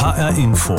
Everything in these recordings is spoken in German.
HR Info.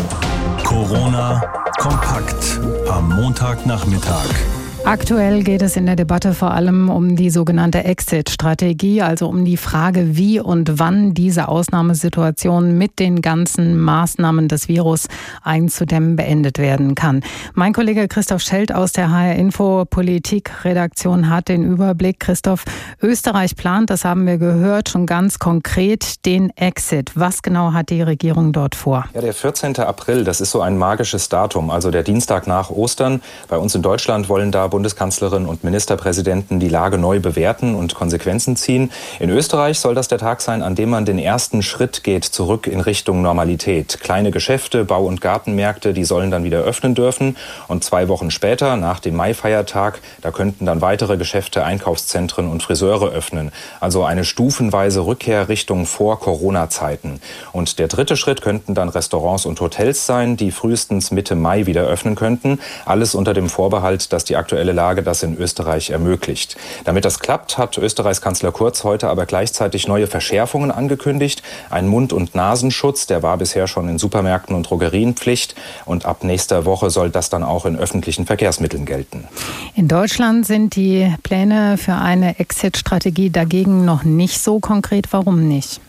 Corona kompakt am Montagnachmittag. Aktuell geht es in der Debatte vor allem um die sogenannte Exit-Strategie, also um die Frage, wie und wann diese Ausnahmesituation mit den ganzen Maßnahmen des Virus einzudämmen beendet werden kann. Mein Kollege Christoph Schelt aus der HR Info Politik-Redaktion hat den Überblick. Christoph, Österreich plant, das haben wir gehört, schon ganz konkret den Exit. Was genau hat die Regierung dort vor? Ja, der 14. April, das ist so ein magisches Datum, also der Dienstag nach Ostern. Bei uns in Deutschland wollen da Bundeskanzlerin und Ministerpräsidenten die Lage neu bewerten und Konsequenzen ziehen. In Österreich soll das der Tag sein, an dem man den ersten Schritt geht zurück in Richtung Normalität. Kleine Geschäfte, Bau- und Gartenmärkte, die sollen dann wieder öffnen dürfen. Und zwei Wochen später, nach dem Maifeiertag, da könnten dann weitere Geschäfte, Einkaufszentren und Friseure öffnen. Also eine stufenweise Rückkehr Richtung vor Corona-Zeiten. Und der dritte Schritt könnten dann Restaurants und Hotels sein, die frühestens Mitte Mai wieder öffnen könnten. Alles unter dem Vorbehalt, dass die aktuelle aktuelle Lage das in Österreich ermöglicht. Damit das klappt, hat Österreichs Kanzler Kurz heute aber gleichzeitig neue Verschärfungen angekündigt. Ein Mund- und Nasenschutz, der war bisher schon in Supermärkten und Drogerien Pflicht. Und ab nächster Woche soll das dann auch in öffentlichen Verkehrsmitteln gelten. In Deutschland sind die Pläne für eine Exit-Strategie dagegen noch nicht so konkret. Warum nicht?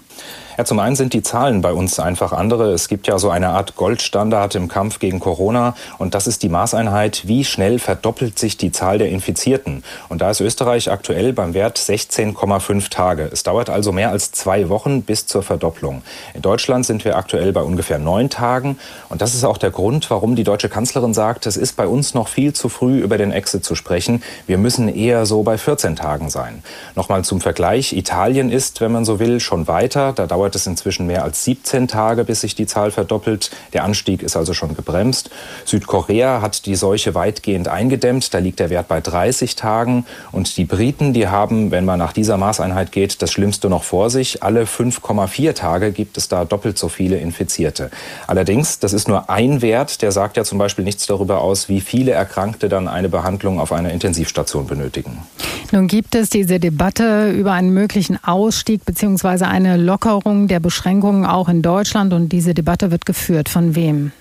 Ja, zum einen sind die Zahlen bei uns einfach andere. Es gibt ja so eine Art Goldstandard im Kampf gegen Corona und das ist die Maßeinheit, wie schnell verdoppelt sich die Zahl der Infizierten. Und da ist Österreich aktuell beim Wert 16,5 Tage. Es dauert also mehr als zwei Wochen bis zur Verdopplung. In Deutschland sind wir aktuell bei ungefähr neun Tagen und das ist auch der Grund, warum die deutsche Kanzlerin sagt, es ist bei uns noch viel zu früh über den Exit zu sprechen. Wir müssen eher so bei 14 Tagen sein. Nochmal zum Vergleich, Italien ist, wenn man so will, schon weiter. Da dauert dauert es inzwischen mehr als 17 Tage, bis sich die Zahl verdoppelt. Der Anstieg ist also schon gebremst. Südkorea hat die Seuche weitgehend eingedämmt. Da liegt der Wert bei 30 Tagen. Und die Briten, die haben, wenn man nach dieser Maßeinheit geht, das Schlimmste noch vor sich. Alle 5,4 Tage gibt es da doppelt so viele Infizierte. Allerdings, das ist nur ein Wert, der sagt ja zum Beispiel nichts darüber aus, wie viele Erkrankte dann eine Behandlung auf einer Intensivstation benötigen. Nun gibt es diese Debatte über einen möglichen Ausstieg bzw. eine Lockerung Lockerung der Beschränkungen auch in Deutschland und diese Debatte wird geführt. Von wem?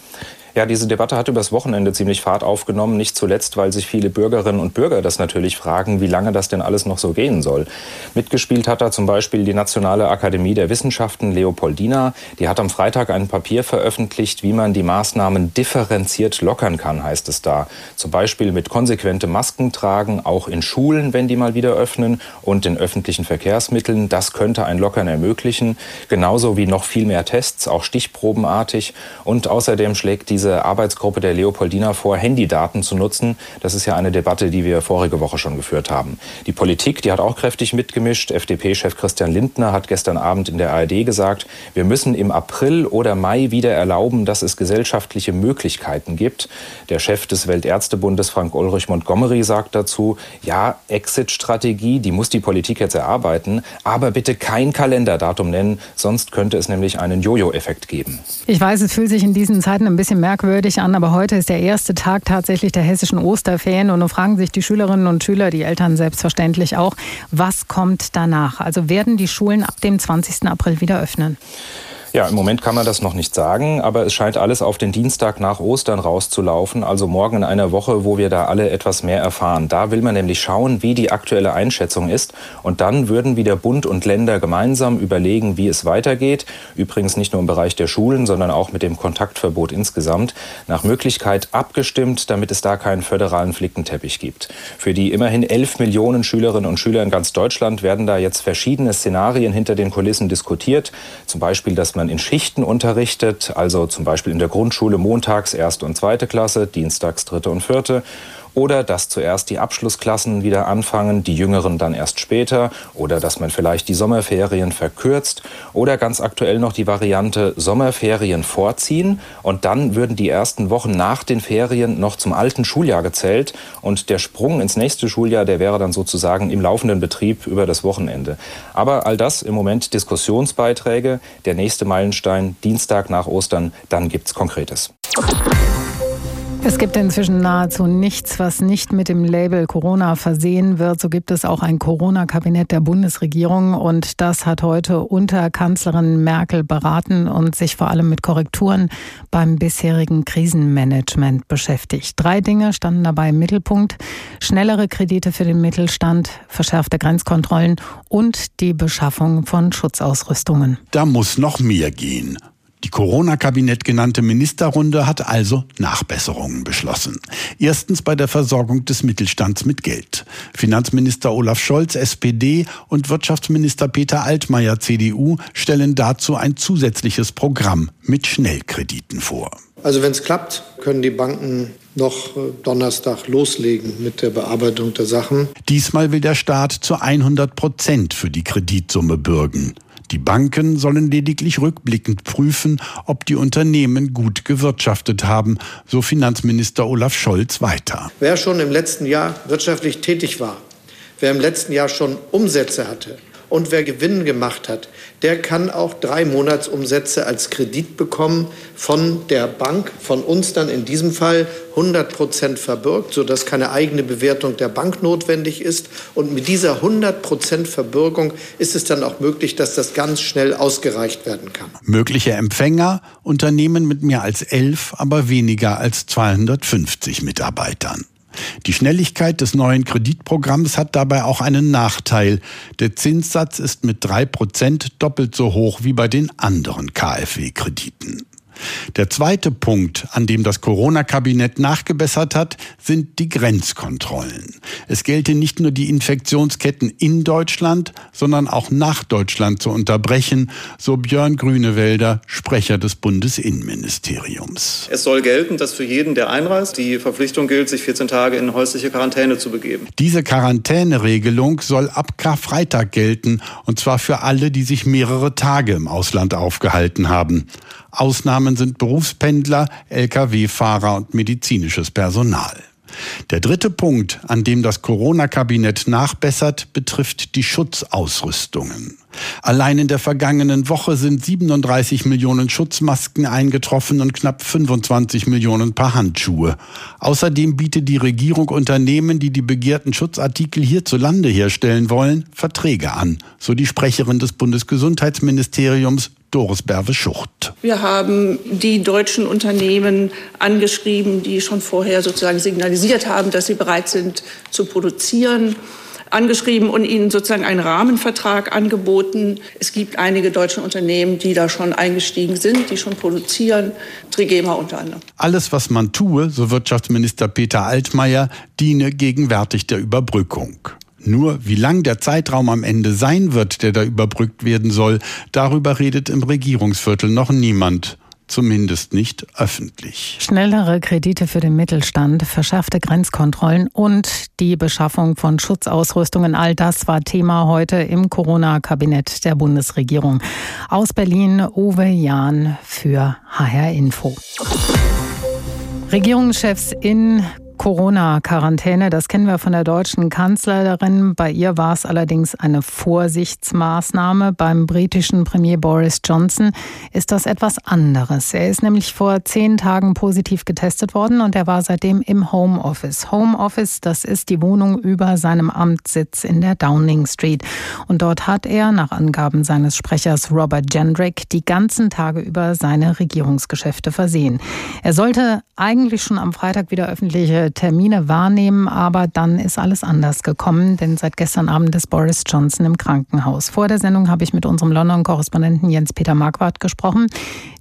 Ja, diese Debatte hat übers Wochenende ziemlich Fahrt aufgenommen, nicht zuletzt, weil sich viele Bürgerinnen und Bürger das natürlich fragen, wie lange das denn alles noch so gehen soll. Mitgespielt hat da zum Beispiel die Nationale Akademie der Wissenschaften Leopoldina. Die hat am Freitag ein Papier veröffentlicht, wie man die Maßnahmen differenziert lockern kann, heißt es da. Zum Beispiel mit konsequentem Maskentragen, auch in Schulen, wenn die mal wieder öffnen und in öffentlichen Verkehrsmitteln. Das könnte ein Lockern ermöglichen. Genauso wie noch viel mehr Tests, auch stichprobenartig. Und außerdem schlägt die diese Arbeitsgruppe der Leopoldina vor, Handydaten zu nutzen. Das ist ja eine Debatte, die wir vorige Woche schon geführt haben. Die Politik, die hat auch kräftig mitgemischt. FDP-Chef Christian Lindner hat gestern Abend in der ARD gesagt, wir müssen im April oder Mai wieder erlauben, dass es gesellschaftliche Möglichkeiten gibt. Der Chef des Weltärztebundes, Frank Ulrich Montgomery, sagt dazu, ja, Exit-Strategie, die muss die Politik jetzt erarbeiten, aber bitte kein Kalenderdatum nennen, sonst könnte es nämlich einen Jojo-Effekt geben. Ich weiß, es fühlt sich in diesen Zeiten ein bisschen mehr merkwürdig an, aber heute ist der erste Tag tatsächlich der hessischen Osterferien und nun fragen sich die Schülerinnen und Schüler, die Eltern selbstverständlich auch, was kommt danach? Also werden die Schulen ab dem 20. April wieder öffnen? Ja, im Moment kann man das noch nicht sagen, aber es scheint alles auf den Dienstag nach Ostern rauszulaufen, also morgen in einer Woche, wo wir da alle etwas mehr erfahren. Da will man nämlich schauen, wie die aktuelle Einschätzung ist und dann würden wieder Bund und Länder gemeinsam überlegen, wie es weitergeht. Übrigens nicht nur im Bereich der Schulen, sondern auch mit dem Kontaktverbot insgesamt. Nach Möglichkeit abgestimmt, damit es da keinen föderalen Flickenteppich gibt. Für die immerhin 11 Millionen Schülerinnen und Schüler in ganz Deutschland werden da jetzt verschiedene Szenarien hinter den Kulissen diskutiert. Zum Beispiel, dass man man in Schichten unterrichtet, also zum Beispiel in der Grundschule montags erste und zweite Klasse, dienstags dritte und vierte oder dass zuerst die Abschlussklassen wieder anfangen, die Jüngeren dann erst später. Oder dass man vielleicht die Sommerferien verkürzt. Oder ganz aktuell noch die Variante Sommerferien vorziehen. Und dann würden die ersten Wochen nach den Ferien noch zum alten Schuljahr gezählt. Und der Sprung ins nächste Schuljahr, der wäre dann sozusagen im laufenden Betrieb über das Wochenende. Aber all das im Moment Diskussionsbeiträge, der nächste Meilenstein Dienstag nach Ostern, dann gibt's Konkretes. Es gibt inzwischen nahezu nichts, was nicht mit dem Label Corona versehen wird. So gibt es auch ein Corona-Kabinett der Bundesregierung und das hat heute unter Kanzlerin Merkel beraten und sich vor allem mit Korrekturen beim bisherigen Krisenmanagement beschäftigt. Drei Dinge standen dabei im Mittelpunkt. Schnellere Kredite für den Mittelstand, verschärfte Grenzkontrollen und die Beschaffung von Schutzausrüstungen. Da muss noch mehr gehen. Die Corona-Kabinett genannte Ministerrunde hat also Nachbesserungen beschlossen. Erstens bei der Versorgung des Mittelstands mit Geld. Finanzminister Olaf Scholz, SPD und Wirtschaftsminister Peter Altmaier, CDU, stellen dazu ein zusätzliches Programm mit Schnellkrediten vor. Also wenn es klappt, können die Banken noch äh, Donnerstag loslegen mit der Bearbeitung der Sachen. Diesmal will der Staat zu 100 Prozent für die Kreditsumme bürgen. Die Banken sollen lediglich rückblickend prüfen, ob die Unternehmen gut gewirtschaftet haben, so Finanzminister Olaf Scholz weiter. Wer schon im letzten Jahr wirtschaftlich tätig war, wer im letzten Jahr schon Umsätze hatte, und wer Gewinn gemacht hat, der kann auch drei Monatsumsätze als Kredit bekommen von der Bank, von uns dann in diesem Fall 100 Prozent verbürgt, sodass keine eigene Bewertung der Bank notwendig ist. Und mit dieser 100 Prozent Verbürgung ist es dann auch möglich, dass das ganz schnell ausgereicht werden kann. Mögliche Empfänger Unternehmen mit mehr als elf, aber weniger als 250 Mitarbeitern. Die Schnelligkeit des neuen Kreditprogramms hat dabei auch einen Nachteil. Der Zinssatz ist mit drei Prozent doppelt so hoch wie bei den anderen KfW-Krediten. Der zweite Punkt, an dem das Corona-Kabinett nachgebessert hat, sind die Grenzkontrollen. Es gelte nicht nur die Infektionsketten in Deutschland, sondern auch nach Deutschland zu unterbrechen, so Björn Grünewälder, Sprecher des Bundesinnenministeriums. Es soll gelten, dass für jeden, der einreist, die Verpflichtung gilt, sich 14 Tage in häusliche Quarantäne zu begeben. Diese Quarantäneregelung soll ab Karfreitag gelten, und zwar für alle, die sich mehrere Tage im Ausland aufgehalten haben. Ausnahmen sind Berufspendler, Lkw-Fahrer und medizinisches Personal. Der dritte Punkt, an dem das Corona-Kabinett nachbessert, betrifft die Schutzausrüstungen. Allein in der vergangenen Woche sind 37 Millionen Schutzmasken eingetroffen und knapp 25 Millionen Paar Handschuhe. Außerdem bietet die Regierung Unternehmen, die die begehrten Schutzartikel hierzulande herstellen wollen, Verträge an, so die Sprecherin des Bundesgesundheitsministeriums Doris Berve-Schucht. Wir haben die deutschen Unternehmen angeschrieben, die schon vorher sozusagen signalisiert haben, dass sie bereit sind zu produzieren angeschrieben und ihnen sozusagen einen Rahmenvertrag angeboten. Es gibt einige deutsche Unternehmen, die da schon eingestiegen sind, die schon produzieren, Trigema unter anderem. Alles, was man tue, so Wirtschaftsminister Peter Altmaier, diene gegenwärtig der Überbrückung. Nur wie lang der Zeitraum am Ende sein wird, der da überbrückt werden soll, darüber redet im Regierungsviertel noch niemand. Zumindest nicht öffentlich. Schnellere Kredite für den Mittelstand, verschärfte Grenzkontrollen und die Beschaffung von Schutzausrüstungen, all das war Thema heute im Corona-Kabinett der Bundesregierung. Aus Berlin Uwe Jahn für HR Info. Regierungschefs in Corona-Quarantäne, das kennen wir von der deutschen Kanzlerin. Bei ihr war es allerdings eine Vorsichtsmaßnahme. Beim britischen Premier Boris Johnson ist das etwas anderes. Er ist nämlich vor zehn Tagen positiv getestet worden und er war seitdem im Homeoffice. Homeoffice, das ist die Wohnung über seinem Amtssitz in der Downing Street. Und dort hat er, nach Angaben seines Sprechers Robert Jendrick, die ganzen Tage über seine Regierungsgeschäfte versehen. Er sollte eigentlich schon am Freitag wieder öffentliche Termine wahrnehmen, aber dann ist alles anders gekommen, denn seit gestern Abend ist Boris Johnson im Krankenhaus. Vor der Sendung habe ich mit unserem London-Korrespondenten Jens-Peter Marquardt gesprochen,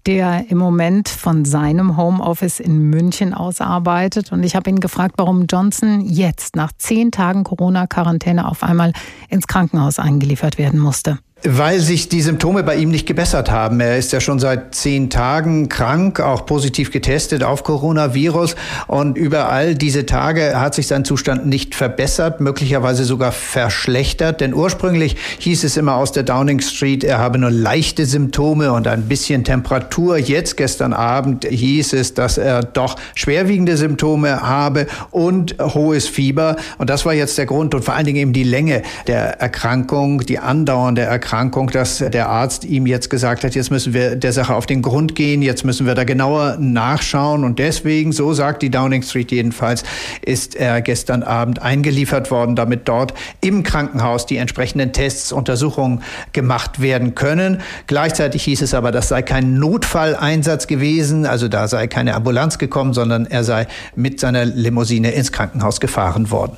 der im Moment von seinem Homeoffice in München aus arbeitet. Und ich habe ihn gefragt, warum Johnson jetzt nach zehn Tagen Corona-Quarantäne auf einmal ins Krankenhaus eingeliefert werden musste. Weil sich die Symptome bei ihm nicht gebessert haben. Er ist ja schon seit zehn Tagen krank, auch positiv getestet auf Coronavirus. Und über all diese Tage hat sich sein Zustand nicht verbessert, möglicherweise sogar verschlechtert. Denn ursprünglich hieß es immer aus der Downing Street, er habe nur leichte Symptome und ein bisschen Temperatur. Jetzt, gestern Abend, hieß es, dass er doch schwerwiegende Symptome habe und hohes Fieber. Und das war jetzt der Grund und vor allen Dingen eben die Länge der Erkrankung, die andauernde Erkrankung Erkrankung, dass der Arzt ihm jetzt gesagt hat, jetzt müssen wir der Sache auf den Grund gehen, jetzt müssen wir da genauer nachschauen. Und deswegen, so sagt die Downing Street jedenfalls, ist er gestern Abend eingeliefert worden, damit dort im Krankenhaus die entsprechenden Tests, Untersuchungen gemacht werden können. Gleichzeitig hieß es aber, das sei kein Notfalleinsatz gewesen, also da sei keine Ambulanz gekommen, sondern er sei mit seiner Limousine ins Krankenhaus gefahren worden.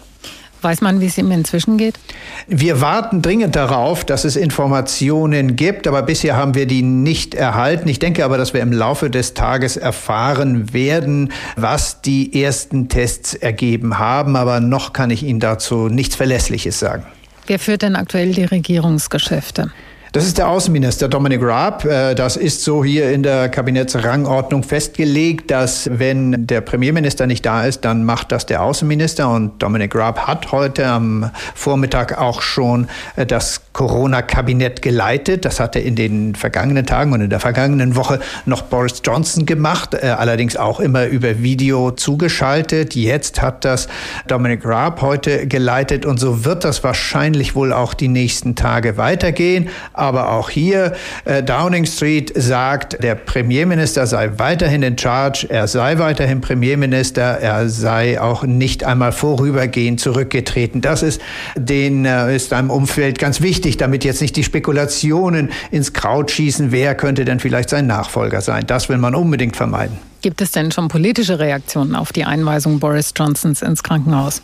Weiß man, wie es ihm inzwischen geht? Wir warten dringend darauf, dass es Informationen gibt, aber bisher haben wir die nicht erhalten. Ich denke aber, dass wir im Laufe des Tages erfahren werden, was die ersten Tests ergeben haben, aber noch kann ich Ihnen dazu nichts Verlässliches sagen. Wer führt denn aktuell die Regierungsgeschäfte? Das ist der Außenminister Dominic Raab. Äh, das ist so hier in der Kabinettsrangordnung festgelegt, dass wenn der Premierminister nicht da ist, dann macht das der Außenminister. Und Dominic Raab hat heute am Vormittag auch schon äh, das Corona-Kabinett geleitet. Das hatte in den vergangenen Tagen und in der vergangenen Woche noch Boris Johnson gemacht, äh, allerdings auch immer über Video zugeschaltet. Jetzt hat das Dominic Raab heute geleitet und so wird das wahrscheinlich wohl auch die nächsten Tage weitergehen. Aber auch hier, äh, Downing Street sagt, der Premierminister sei weiterhin in Charge, er sei weiterhin Premierminister, er sei auch nicht einmal vorübergehend zurückgetreten. Das ist, den, äh, ist einem Umfeld ganz wichtig, damit jetzt nicht die Spekulationen ins Kraut schießen, wer könnte denn vielleicht sein Nachfolger sein. Das will man unbedingt vermeiden. Gibt es denn schon politische Reaktionen auf die Einweisung Boris Johnsons ins Krankenhaus?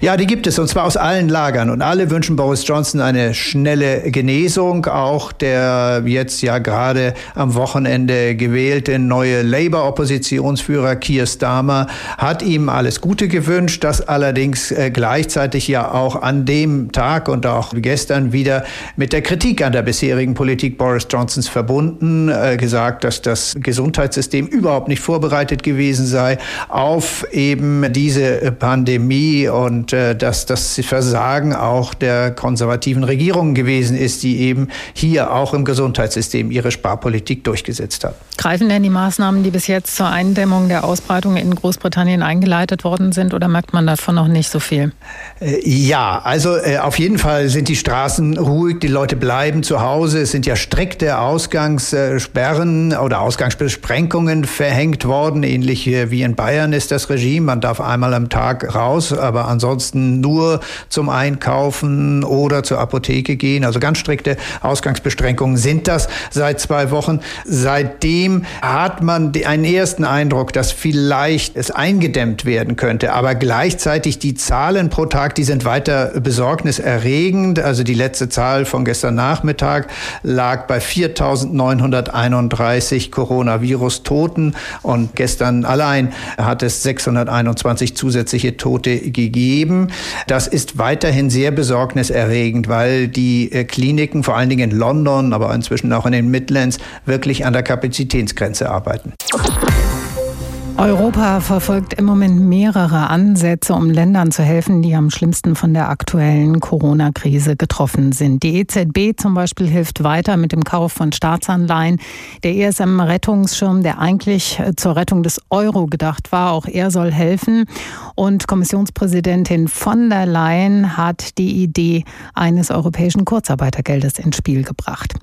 Ja, die gibt es, und zwar aus allen Lagern. Und alle wünschen Boris Johnson eine schnelle Genesung. Auch der jetzt ja gerade am Wochenende gewählte neue Labour-Oppositionsführer Keir Starmer hat ihm alles Gute gewünscht. Das allerdings äh, gleichzeitig ja auch an dem Tag und auch gestern wieder mit der Kritik an der bisherigen Politik Boris Johnsons verbunden. Äh, gesagt, dass das Gesundheitssystem überhaupt nicht vorbereitet gewesen sei auf eben diese Pandemie und äh, dass das Versagen auch der konservativen Regierungen gewesen ist, die eben hier auch im Gesundheitssystem ihre Sparpolitik durchgesetzt hat. Greifen denn die Maßnahmen, die bis jetzt zur Eindämmung der Ausbreitung in Großbritannien eingeleitet worden sind, oder merkt man davon noch nicht so viel? Äh, ja, also äh, auf jeden Fall sind die Straßen ruhig, die Leute bleiben zu Hause. Es sind ja strikte Ausgangssperren oder Ausgangsbeschränkungen verhängt worden, ähnlich wie in Bayern ist das Regime. Man darf einmal am Tag raus, aber ansonsten nur zum Einkaufen oder zur Apotheke gehen. Also ganz strikte Ausgangsbeschränkungen sind das seit zwei Wochen. Seitdem hat man einen ersten Eindruck, dass vielleicht es eingedämmt werden könnte. Aber gleichzeitig die Zahlen pro Tag, die sind weiter besorgniserregend. Also die letzte Zahl von gestern Nachmittag lag bei 4.931 Coronavirus-Toten und gestern allein hat es 621 zusätzliche Tote gegeben geben. Das ist weiterhin sehr besorgniserregend, weil die äh, Kliniken, vor allen Dingen in London, aber inzwischen auch in den Midlands, wirklich an der Kapazitätsgrenze arbeiten. Europa verfolgt im Moment mehrere Ansätze, um Ländern zu helfen, die am schlimmsten von der aktuellen Corona-Krise getroffen sind. Die EZB zum Beispiel hilft weiter mit dem Kauf von Staatsanleihen. Der ESM-Rettungsschirm, der eigentlich zur Rettung des Euro gedacht war, auch er soll helfen. Und Kommissionspräsidentin von der Leyen hat die Idee eines europäischen Kurzarbeitergeldes ins Spiel gebracht.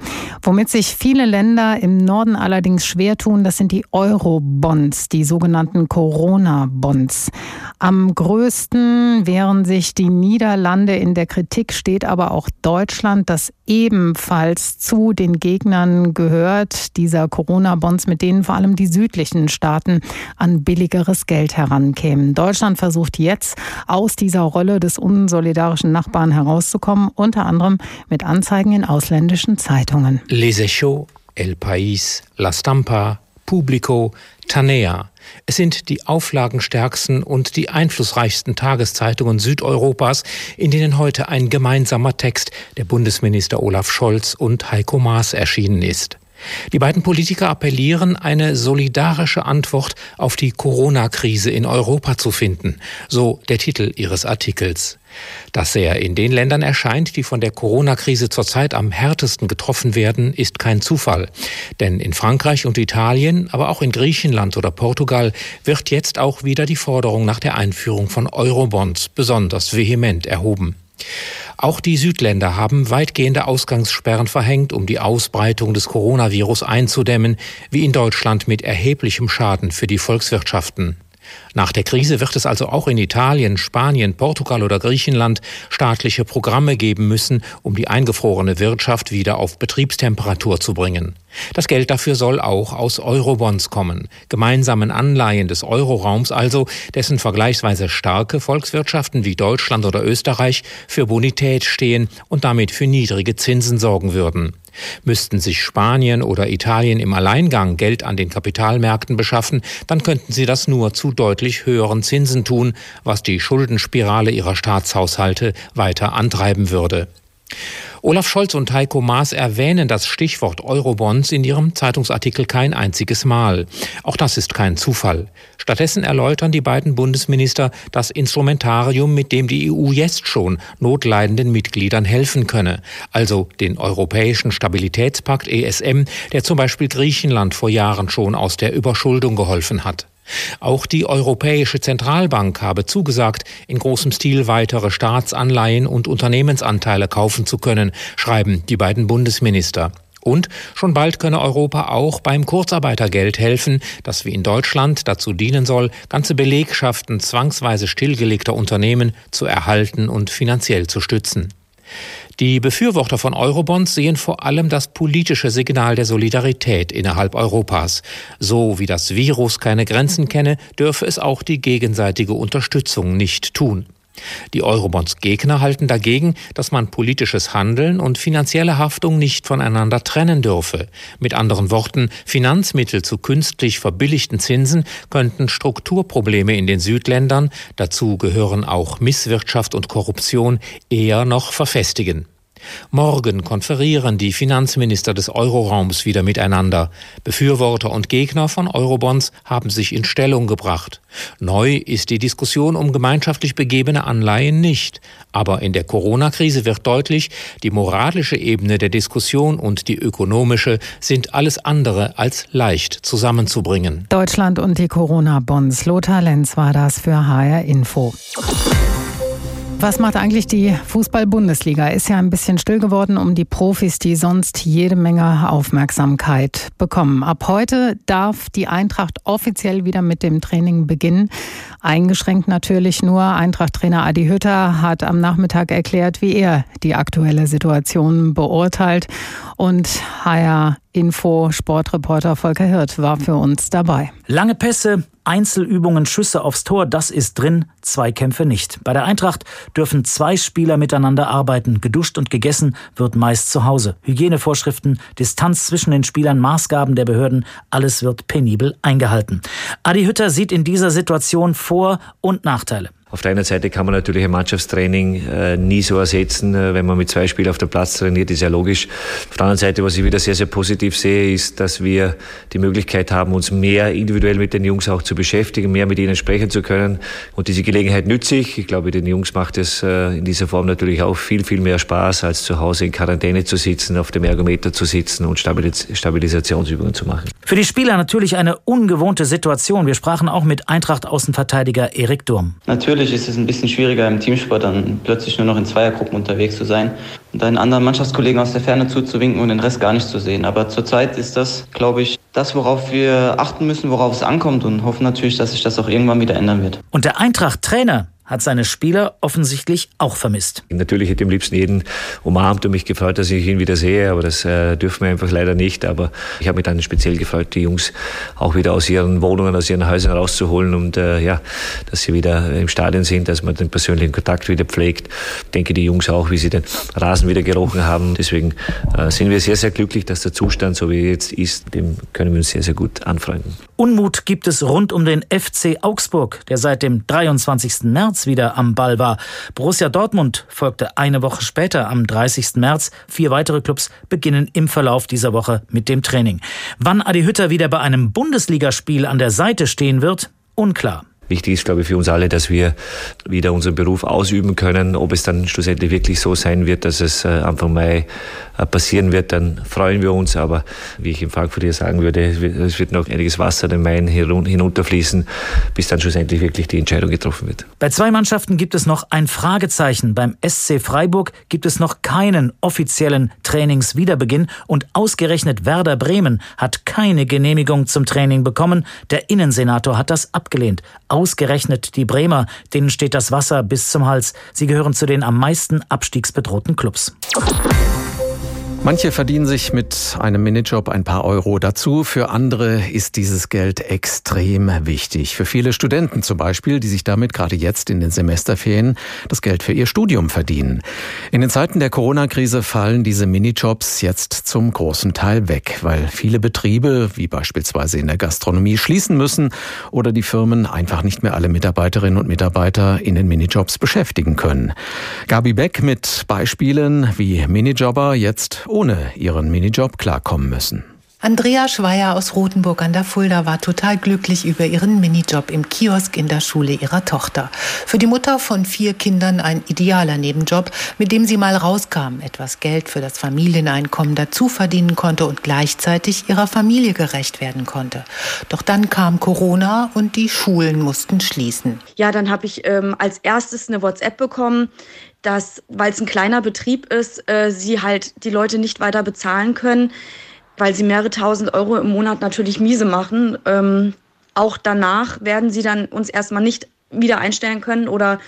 Womit sich viele Länder im Norden allerdings schwer tun, das sind die Euro-Bonds, die sogenannten sogenannten Corona-Bonds. Am größten wehren sich die Niederlande. In der Kritik steht aber auch Deutschland, das ebenfalls zu den Gegnern gehört, dieser Corona-Bonds, mit denen vor allem die südlichen Staaten an billigeres Geld herankämen. Deutschland versucht jetzt aus dieser Rolle des unsolidarischen Nachbarn herauszukommen, unter anderem mit Anzeigen in ausländischen Zeitungen. Les Echos, El País, La Stampa, Publico, Tanea. Es sind die auflagenstärksten und die einflussreichsten Tageszeitungen Südeuropas, in denen heute ein gemeinsamer Text der Bundesminister Olaf Scholz und Heiko Maas erschienen ist. Die beiden Politiker appellieren, eine solidarische Antwort auf die Corona-Krise in Europa zu finden, so der Titel ihres Artikels. Dass er in den Ländern erscheint, die von der Corona-Krise zurzeit am härtesten getroffen werden, ist kein Zufall. Denn in Frankreich und Italien, aber auch in Griechenland oder Portugal wird jetzt auch wieder die Forderung nach der Einführung von Eurobonds besonders vehement erhoben. Auch die Südländer haben weitgehende Ausgangssperren verhängt, um die Ausbreitung des Coronavirus einzudämmen, wie in Deutschland mit erheblichem Schaden für die Volkswirtschaften. Nach der Krise wird es also auch in Italien, Spanien, Portugal oder Griechenland staatliche Programme geben müssen, um die eingefrorene Wirtschaft wieder auf Betriebstemperatur zu bringen. Das Geld dafür soll auch aus Eurobonds kommen, gemeinsamen Anleihen des Euroraums also, dessen vergleichsweise starke Volkswirtschaften wie Deutschland oder Österreich für Bonität stehen und damit für niedrige Zinsen sorgen würden. Müssten sich Spanien oder Italien im Alleingang Geld an den Kapitalmärkten beschaffen, dann könnten sie das nur zu deutlich höheren Zinsen tun, was die Schuldenspirale ihrer Staatshaushalte weiter antreiben würde. Olaf Scholz und Heiko Maas erwähnen das Stichwort Eurobonds in ihrem Zeitungsartikel kein einziges Mal. Auch das ist kein Zufall. Stattdessen erläutern die beiden Bundesminister das Instrumentarium, mit dem die EU jetzt schon notleidenden Mitgliedern helfen könne, also den Europäischen Stabilitätspakt ESM, der zum Beispiel Griechenland vor Jahren schon aus der Überschuldung geholfen hat. Auch die Europäische Zentralbank habe zugesagt, in großem Stil weitere Staatsanleihen und Unternehmensanteile kaufen zu können, schreiben die beiden Bundesminister. Und schon bald könne Europa auch beim Kurzarbeitergeld helfen, das wie in Deutschland dazu dienen soll, ganze Belegschaften zwangsweise stillgelegter Unternehmen zu erhalten und finanziell zu stützen. Die Befürworter von Eurobonds sehen vor allem das politische Signal der Solidarität innerhalb Europas. So wie das Virus keine Grenzen kenne, dürfe es auch die gegenseitige Unterstützung nicht tun. Die Eurobonds-Gegner halten dagegen, dass man politisches Handeln und finanzielle Haftung nicht voneinander trennen dürfe. Mit anderen Worten, Finanzmittel zu künstlich verbilligten Zinsen könnten Strukturprobleme in den Südländern, dazu gehören auch Misswirtschaft und Korruption, eher noch verfestigen. Morgen konferieren die Finanzminister des Euroraums wieder miteinander. Befürworter und Gegner von Eurobonds haben sich in Stellung gebracht. Neu ist die Diskussion um gemeinschaftlich begebene Anleihen nicht. Aber in der Corona-Krise wird deutlich, die moralische Ebene der Diskussion und die ökonomische sind alles andere als leicht zusammenzubringen. Deutschland und die Corona-Bonds. Lothar Lenz war das für HR Info. Was macht eigentlich die Fußball-Bundesliga? Ist ja ein bisschen still geworden um die Profis, die sonst jede Menge Aufmerksamkeit bekommen. Ab heute darf die Eintracht offiziell wieder mit dem Training beginnen. Eingeschränkt natürlich nur. Eintracht-Trainer Adi Hütter hat am Nachmittag erklärt, wie er die aktuelle Situation beurteilt. Und HR Info Sportreporter Volker Hirt war für uns dabei. Lange Pässe, Einzelübungen, Schüsse aufs Tor, das ist drin, Zweikämpfe nicht. Bei der Eintracht dürfen zwei Spieler miteinander arbeiten. Geduscht und gegessen wird meist zu Hause. Hygienevorschriften, Distanz zwischen den Spielern, Maßgaben der Behörden, alles wird penibel eingehalten. Adi Hütter sieht in dieser Situation Vor- und Nachteile. Auf der einen Seite kann man natürlich ein Mannschaftstraining äh, nie so ersetzen, äh, wenn man mit zwei Spielern auf dem Platz trainiert, ist ja logisch. Auf der anderen Seite, was ich wieder sehr, sehr positiv sehe, ist, dass wir die Möglichkeit haben, uns mehr individuell mit den Jungs auch zu beschäftigen, mehr mit ihnen sprechen zu können. Und diese Gelegenheit nütze ich. Ich glaube, den Jungs macht es äh, in dieser Form natürlich auch viel, viel mehr Spaß, als zu Hause in Quarantäne zu sitzen, auf dem Ergometer zu sitzen und Stabilis Stabilisationsübungen zu machen. Für die Spieler natürlich eine ungewohnte Situation. Wir sprachen auch mit Eintracht-Außenverteidiger Erik Durm. Natürlich Natürlich ist es ein bisschen schwieriger im Teamsport dann plötzlich nur noch in Zweiergruppen unterwegs zu sein und einen anderen Mannschaftskollegen aus der Ferne zuzuwinken und den Rest gar nicht zu sehen. Aber zurzeit ist das, glaube ich, das, worauf wir achten müssen, worauf es ankommt und hoffen natürlich, dass sich das auch irgendwann wieder ändern wird. Und der Eintracht-Trainer hat seine Spieler offensichtlich auch vermisst. Natürlich hätte ich am liebsten jeden umarmt und mich gefreut, dass ich ihn wieder sehe, aber das äh, dürfen wir einfach leider nicht. Aber ich habe mich dann speziell gefreut, die Jungs auch wieder aus ihren Wohnungen, aus ihren Häusern rauszuholen und äh, ja, dass sie wieder im Stadion sind, dass man den persönlichen Kontakt wieder pflegt. Ich denke, die Jungs auch, wie sie den Rasen wieder gerochen haben. Deswegen äh, sind wir sehr, sehr glücklich, dass der Zustand, so wie er jetzt ist, dem können wir uns sehr, sehr gut anfreunden. Unmut gibt es rund um den FC Augsburg, der seit dem 23. März wieder am Ball war. Borussia Dortmund folgte eine Woche später am 30. März. Vier weitere Clubs beginnen im Verlauf dieser Woche mit dem Training. Wann Adi Hütter wieder bei einem Bundesligaspiel an der Seite stehen wird, unklar. Wichtig ist, glaube ich, für uns alle, dass wir wieder unseren Beruf ausüben können. Ob es dann schlussendlich wirklich so sein wird, dass es äh, Anfang Mai äh, passieren wird, dann freuen wir uns. Aber wie ich im Frankfurt hier sagen würde, es wird noch einiges Wasser den Main hinunterfließen, bis dann schlussendlich wirklich die Entscheidung getroffen wird. Bei zwei Mannschaften gibt es noch ein Fragezeichen. Beim SC Freiburg gibt es noch keinen offiziellen Trainingswiederbeginn und ausgerechnet Werder Bremen hat keine Genehmigung zum Training bekommen. Der Innensenator hat das abgelehnt. Ausgerechnet die Bremer, denen steht das Wasser bis zum Hals. Sie gehören zu den am meisten abstiegsbedrohten Clubs. Manche verdienen sich mit einem Minijob ein paar Euro dazu. Für andere ist dieses Geld extrem wichtig. Für viele Studenten zum Beispiel, die sich damit gerade jetzt in den Semesterferien das Geld für ihr Studium verdienen. In den Zeiten der Corona-Krise fallen diese Minijobs jetzt zum großen Teil weg, weil viele Betriebe, wie beispielsweise in der Gastronomie, schließen müssen oder die Firmen einfach nicht mehr alle Mitarbeiterinnen und Mitarbeiter in den Minijobs beschäftigen können. Gabi Beck mit Beispielen, wie Minijobber jetzt ohne ihren Minijob klarkommen müssen. Andrea Schweier aus Rothenburg an der Fulda war total glücklich über ihren Minijob im Kiosk in der Schule ihrer Tochter. Für die Mutter von vier Kindern ein idealer Nebenjob, mit dem sie mal rauskam, etwas Geld für das Familieneinkommen dazu verdienen konnte und gleichzeitig ihrer Familie gerecht werden konnte. Doch dann kam Corona und die Schulen mussten schließen. Ja, dann habe ich ähm, als erstes eine WhatsApp bekommen, dass, weil es ein kleiner Betrieb ist, äh, sie halt die Leute nicht weiter bezahlen können, weil sie mehrere tausend Euro im Monat natürlich miese machen. Ähm, auch danach werden sie dann uns erstmal nicht wieder einstellen können oder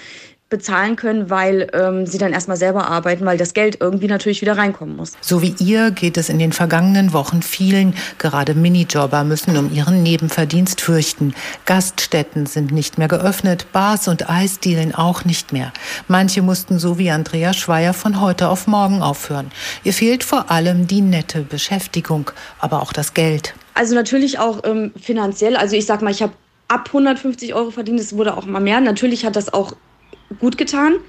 bezahlen können, weil ähm, sie dann erstmal selber arbeiten, weil das Geld irgendwie natürlich wieder reinkommen muss. So wie ihr geht es in den vergangenen Wochen vielen. Gerade Minijobber müssen um ihren Nebenverdienst fürchten. Gaststätten sind nicht mehr geöffnet, Bars und Eisdielen auch nicht mehr. Manche mussten so wie Andrea Schweier von heute auf morgen aufhören. Ihr fehlt vor allem die nette Beschäftigung, aber auch das Geld. Also natürlich auch ähm, finanziell. Also ich sag mal, ich habe ab 150 Euro verdient, es wurde auch mal mehr. Natürlich hat das auch gut getan.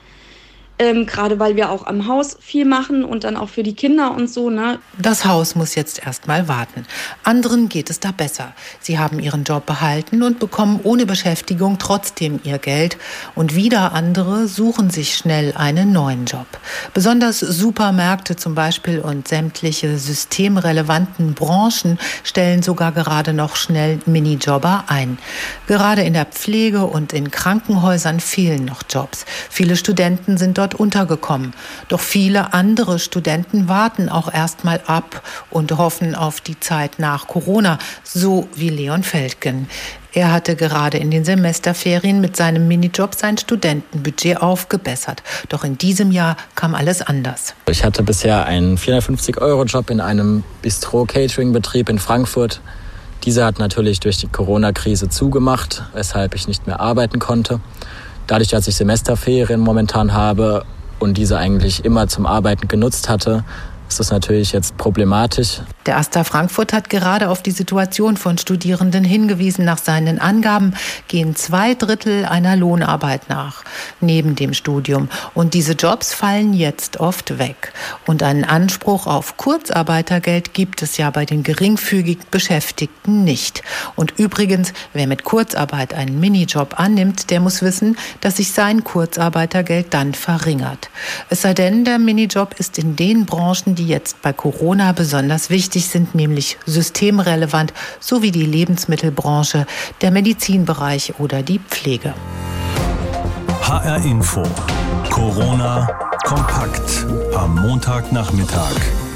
Ähm, Gerade weil wir auch am Haus viel machen und dann auch für die Kinder und so. Ne? Das Haus muss jetzt erstmal warten. Anderen geht es da besser. Sie haben ihren Job behalten und bekommen ohne Beschäftigung trotzdem ihr Geld. Und wieder andere suchen sich schnell einen neuen Job. Besonders Supermärkte zum Beispiel und sämtliche systemrelevanten Branchen stellen sogar gerade noch schnell Minijobber ein. Gerade in der Pflege und in Krankenhäusern fehlen noch Jobs. Viele Studenten sind dort dort untergekommen. Doch viele andere Studenten warten auch erstmal ab und hoffen auf die Zeit nach Corona, so wie Leon Feldgen. Er hatte gerade in den Semesterferien mit seinem Minijob sein Studentenbudget aufgebessert. Doch in diesem Jahr kam alles anders. Ich hatte bisher einen 450-Euro-Job in einem Bistro-Catering-Betrieb in Frankfurt. Dieser hat natürlich durch die Corona-Krise zugemacht, weshalb ich nicht mehr arbeiten konnte. Dadurch, dass ich Semesterferien momentan habe und diese eigentlich immer zum Arbeiten genutzt hatte, ist das natürlich jetzt problematisch. Der Asta Frankfurt hat gerade auf die Situation von Studierenden hingewiesen. Nach seinen Angaben gehen zwei Drittel einer Lohnarbeit nach, neben dem Studium. Und diese Jobs fallen jetzt oft weg. Und einen Anspruch auf Kurzarbeitergeld gibt es ja bei den geringfügig Beschäftigten nicht. Und übrigens, wer mit Kurzarbeit einen Minijob annimmt, der muss wissen, dass sich sein Kurzarbeitergeld dann verringert. Es sei denn, der Minijob ist in den Branchen, die jetzt bei Corona besonders wichtig sind, nämlich systemrelevant, sowie die Lebensmittelbranche, der Medizinbereich oder die Pflege. HR Info. Corona kompakt am Montagnachmittag.